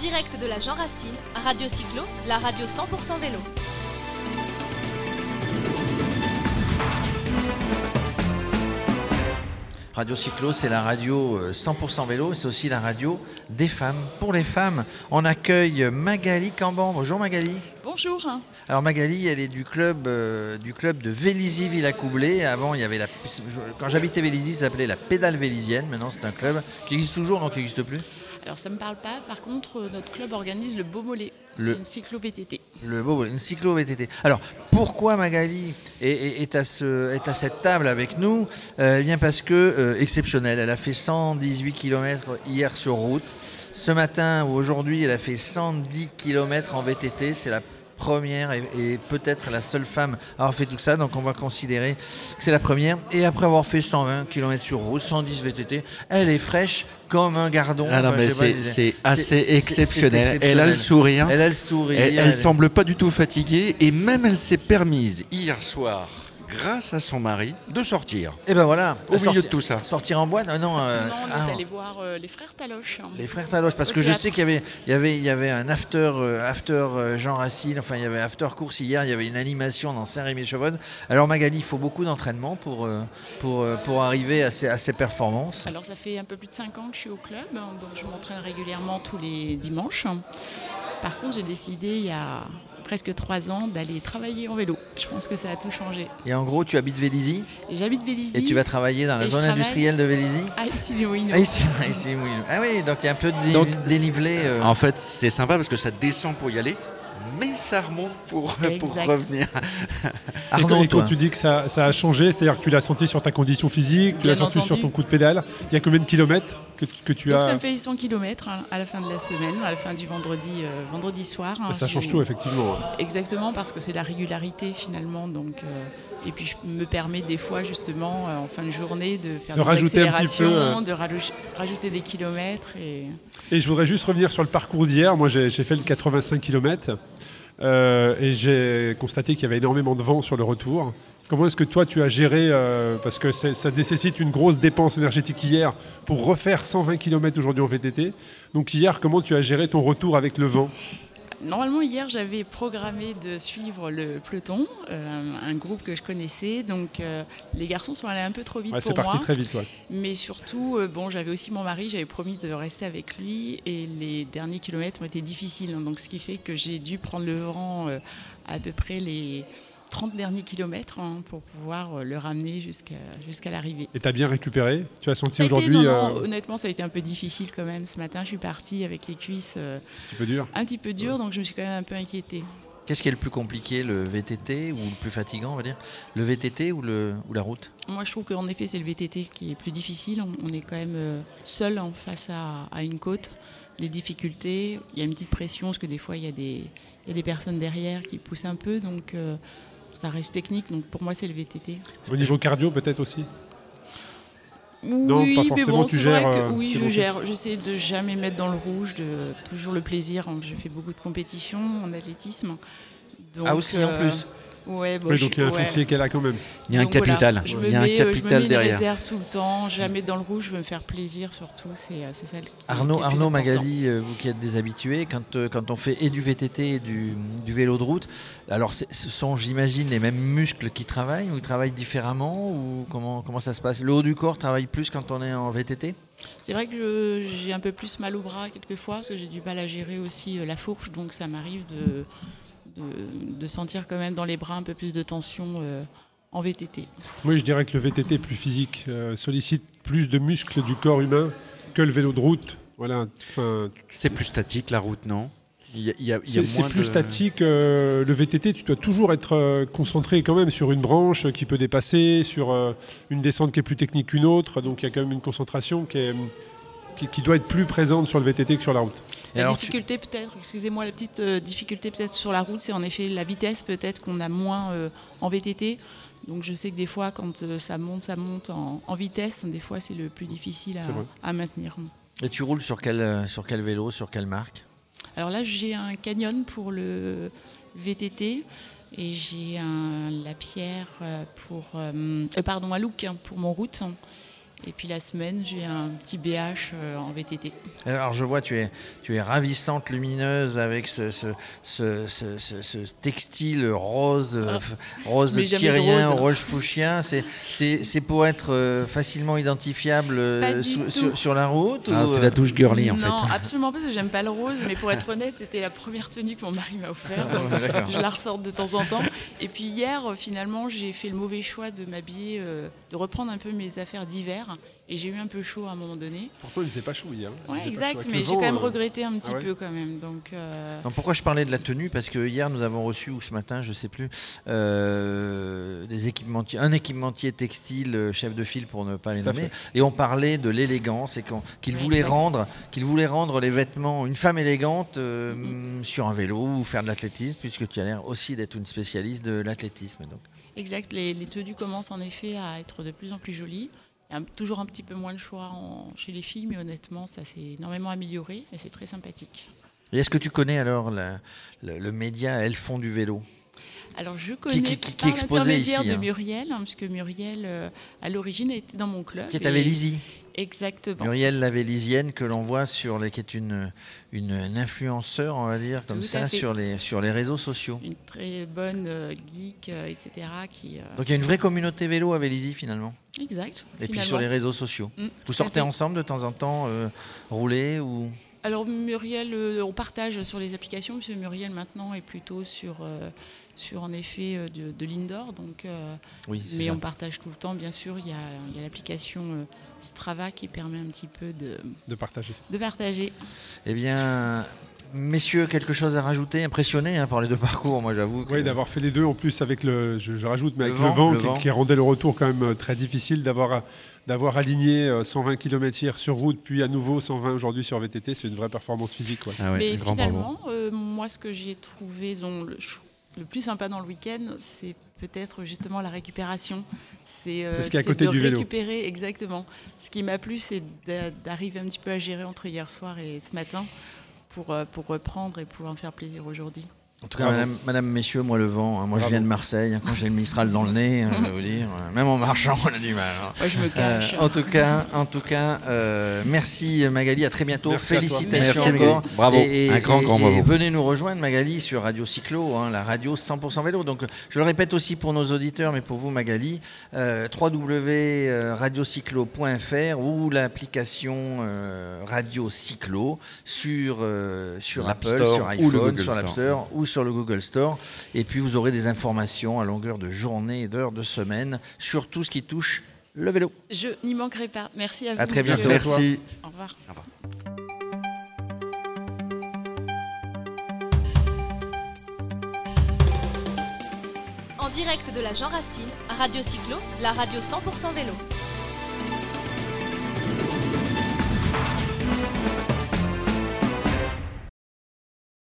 direct de la Jean Racine, Radio Cyclo, la radio 100% vélo. Radio Cyclo, c'est la radio euh, 100% vélo, c'est aussi la radio des femmes. Pour les femmes, on accueille Magali Camban. Bonjour Magali. Bonjour. Alors Magali, elle est du club, euh, du club de Vélizy Villacoublay. Avant, il y avait la, quand j'habitais Vélizy, ça s'appelait la pédale vélisienne. Maintenant, c'est un club qui existe toujours, donc qui n'existe plus. Alors ça ne me parle pas. Par contre, euh, notre club organise le Beaumolet. Le- C'est une cyclo-VTT. Le beau, une cyclo VTT. Alors, pourquoi Magali est, est- est à, ce- est à cette table avec nous? Euh, Eh bien parce que, euh, exceptionnelle, elle a fait 118 km hier sur route. Ce matin ou aujourd'hui, elle a fait 110 km en VTT. C'est la première et, et peut-être la seule femme à avoir fait tout ça. Donc on va considérer que c'est la première. Et après avoir fait 120 km sur route, 110 VTT, elle est fraîche comme un gardon. Ah Enfin, c'est- assez exceptionnel. Elle a le sourire. Elle a le sourire. Elle, elle semble pas du tout fatiguée et même elle s'est permise hier soir, grâce à son mari, de sortir. Et ben voilà. Au milieu de tout ça. Sortir en boîte Ah Non, euh, non, on est ah, allé voir euh, les frères Taloche. les frères Taloche, parce Au que je sais qu'il y avait, il y avait, il y avait un after, euh, after euh, Jean Racine, enfin il y avait after course hier, il y avait une animation dans Saint-Rémy-Chevreuse. Alors Magali, il faut beaucoup d'entraînement pour, euh, pour, euh, pour arriver à ces, à ces performances. Alors ça fait un peu plus de 5 ans que je suis au club, hein, donc je m'entraîne régulièrement tous les dimanches. Par contre, j'ai décidé il y a presque 3 ans d'aller travailler en vélo. Je pense que ça a tout changé. Et en gros, tu habites Vélizy j'habite Vélizy. et tu vas travailler dans la zone industrielle de Vélizy Ah, Ouinos. ah, ici, ici, oui. Ah oui, donc il y a un peu de dé- Donc, dénivelé. euh. En fait, c'est sympa parce que ça descend pour y aller, mais ça remonte pour, pour revenir. Et Arnaud, quand, et quand toi tu dis que ça, ça a changé, c'est-à-dire que tu l'as senti sur ta condition physique, tu l'as senti sur ton coup de pédale, il y a combien de kilomètres que, tu- que tu Donc as ça me fait 100 km à la fin de la semaine, à la fin du vendredi, euh, vendredi soir. hein. Ça change tout, effectivement. Exactement, parce que c'est la régularité finalement. Donc, euh, et puis je me permets des fois justement euh, en fin de journée de faire De des rajouter un petit peu, euh. de rajou- rajouter des kilomètres. Et... Et je voudrais juste revenir sur le parcours d'hier. Moi, j'ai j'ai fait le 85 km et j'ai constaté qu'il y avait énormément de vent sur le retour. Comment est-ce que toi, tu as géré, euh, parce que ça nécessite une grosse dépense énergétique hier pour refaire 120 km aujourd'hui en VTT. Donc hier, comment tu as géré ton retour avec le vent? Normalement, hier, j'avais programmé de suivre le peloton, euh, un groupe que je connaissais. Donc, euh, les garçons sont allés un peu trop vite Ouais, pour C'est parti moi. très vite. ouais. Mais surtout, euh, bon, j'avais aussi mon mari, j'avais promis de rester avec lui et les derniers kilomètres ont été difficiles. hein. donc, ce qui fait que j'ai dû prendre le vent à peu près les 30 derniers kilomètres hein, pour pouvoir euh, le ramener jusqu'à jusqu'à l'arrivée. Et tu as bien récupéré? Tu as senti aujourd'hui euh, honnêtement, ça a été un peu difficile quand même. Ce matin, je suis partie avec les cuisses euh, un petit peu dur un petit peu dures, donc je me suis quand même un peu inquiétée. Qu'est-ce qui est le plus compliqué, le VTT ou le plus fatigant, on va dire? Le VTT ou, le, ou la route? Moi, je trouve qu'en effet, c'est le VTT qui est plus difficile. On, on est quand même seul en face à, à une côte. Les difficultés, il y a une petite pression parce que des fois, il y a des, il y a des personnes derrière qui poussent un peu. Donc, euh, ça reste technique. Donc, pour moi, c'est le VTT. Au niveau cardio, peut-être aussi oui, pas mais forcément, bon, tu vrai gères, que euh, oui, je bon. gère. J'essaie de jamais mettre dans le rouge, de toujours le plaisir. Je fais beaucoup de compétitions en athlétisme. Donc, Ah aussi, en euh, plus Ouais, bon, Oui, je- donc il y a un ouais. foncier qu'elle a quand même. Il y a un Donc voilà, capital. je Il me y a un mets, euh, je me capital mets derrière. Une réserve tout le temps, jamais dans le rouge, je veux me faire plaisir surtout, c'est euh, c'est ça le- qui- Arnaud, qui est le Arnaud important. Magali, euh, vous qui êtes des habitués, quand, euh, quand on fait et du VTT et du, du vélo de route, alors ce sont, j'imagine, les mêmes muscles qui travaillent ou ils travaillent différemment ou comment, comment ça se passe? Le haut du corps travaille plus quand on est en VTT C'est vrai que je- j'ai un peu plus mal au bras quelquefois, parce que j'ai du mal à gérer aussi euh, la fourche, donc ça m'arrive de, de, sentir quand même dans les bras un peu plus de tension euh, en VTT. Oui, je dirais que le VTT est plus physique, euh, sollicite plus de muscles du corps humain que le vélo de route. Voilà. Enfin, C'est plus statique la route, non? C'est plus de- statique. euh, le VTT, tu dois toujours être euh, concentré quand même sur une branche qui peut dépasser, sur euh, une descente qui est plus technique qu'une autre. Donc il y a quand même une concentration qui, est, qui, qui doit être plus présente sur le VTT que sur la route. Et La alors, tu- difficulté peut-être, excusez-moi, la petite euh, difficulté peut-être sur la route, c'est en effet la vitesse peut-être qu'on a moins euh, en VTT. Donc je sais que des fois quand euh, ça monte, ça monte en, en vitesse, des fois c'est le plus difficile à, à maintenir. Et tu roules sur quel, euh, sur quel vélo, sur quelle marque? Alors là j'ai un Canyon pour le VTT et j'ai un Lapierre euh, pour, euh, euh, pardon, un Look hein, pour mon route. Et puis la semaine, j'ai un petit BH euh, en VTT. Alors je vois, tu es, tu es ravissante, lumineuse avec ce, ce, ce, ce- ce- ce textile rose, Ah. rose tyrien, rose, fuchsia. C'est, c'est, c'est pour être euh, facilement identifiable euh, sur, sur la route Ah, ou, c'est euh, la touche girly en non, fait. absolument pas, parce que j'aime pas le rose. Mais pour être honnête, c'était la première tenue que mon mari m'a offerte. d'accord. je la ressors de temps en temps. Et puis hier, finalement, j'ai fait le mauvais choix de m'habiller, euh, de reprendre un peu mes affaires d'hiver. Et j'ai eu un peu chaud à un moment donné. Pourtant, il faisait pas chaud hier. Il Ouais, exact, mais j'ai quand même euh, regretté un petit ah ouais peu quand même. Donc, euh, Non, pourquoi je parlais de la tenue? Parce que hier nous avons reçu, ou ce matin, je sais plus, euh, des équipementiers, un équipementier textile, chef de file pour ne pas les nommer, et on parlait de l'élégance et qu'il voulait exact. rendre, qu'il voulait rendre les vêtements, une femme élégante euh, Mm-hmm. sur un vélo ou faire de l'athlétisme, puisque tu as l'air aussi d'être une spécialiste de l'athlétisme. Donc. exact, les, les tenues commencent en effet à être de plus en plus jolies. Un- toujours un petit peu moins de choix en- chez les filles, mais honnêtement, ça s'est énormément amélioré et c'est très sympathique. Et est-ce que tu connais alors la- le, le média Elles font du vélo? Alors je connais qui- qui- qui par l'intermédiaire de hein? Muriel, hein, puisque Muriel, euh, à l'origine, était dans mon club. Qui est à Vélizy Exactement. Muriel la Vélisienne que l'on voit sur les, qui est une, une, une influenceur, on va dire, comme Tout ça, sur les, sur les réseaux sociaux. Une très bonne euh, geek, euh, etc. Qui, euh, Donc il y a une vraie communauté vélo à Vélizy finalement. Exact. Et puis sur les réseaux sociaux. Mm, Vous sortez ensemble de temps en temps, rouler ou? Alors Muriel, on partage sur les applications, que Muriel maintenant est plutôt sur, sur en effet de, de l'indoor, donc, oui, mais ça. on partage tout le temps, bien sûr. Il y a, il y a l'application Strava qui permet un petit peu de, De partager. de partager. Eh bien, messieurs, quelque chose à rajouter Impressionné hein, par les deux parcours, moi j'avoue. que- Oui, d'avoir fait les deux en plus avec le, je, je rajoute, mais Le avec vent, le vent, le qui, vent. qui rendait le retour quand même euh, très difficile, d'avoir d'avoir aligné euh, 120 km hier sur route, puis à nouveau 120 aujourd'hui sur VTT, c'est une vraie performance physique. ouais. Ah ouais, mais finalement, euh, moi, ce que j'ai trouvé le plus sympa dans le week-end, c'est peut-être justement la récupération. C'est euh, ce qui est à côté de du vélo. récupérer, exactement. Ce qui m'a plu, c'est d'a- d'arriver un petit peu à gérer entre hier soir et ce matin pour, euh, pour reprendre et pouvoir me faire plaisir aujourd'hui. En tout cas, Bravo. madame, madame, messieurs, moi le vent, hein, moi je viens de Marseille, hein, quand j'ai le Mistral dans le nez, hein, je vais vous dire, euh, même en marchant, on a du mal. hein. Moi, je me Euh, cache. en tout cas, en tout cas euh, merci Magali, à très bientôt. Merci. Félicitations Merci, encore. Magali. Bravo. Un grand, grand et bravo. venez nous rejoindre Magali sur Radio Cyclo, hein, la radio 100% vélo. Donc je le répète aussi pour nos auditeurs, mais pour vous Magali, euh, www.radiocyclo.fr ou l'application euh, Radio Cyclo sur, euh, sur L'App Apple, Store sur iPhone, sur l'App Store. Store ou sur le Google Store. Et puis vous aurez des informations à longueur de journée et d'heures de semaine sur tout ce qui touche le vélo. Je n'y manquerai pas. Merci à vous. À très bientôt. Merci. Au revoir. En direct de la Jean Racine, Radio Cyclo, la radio 100% vélo.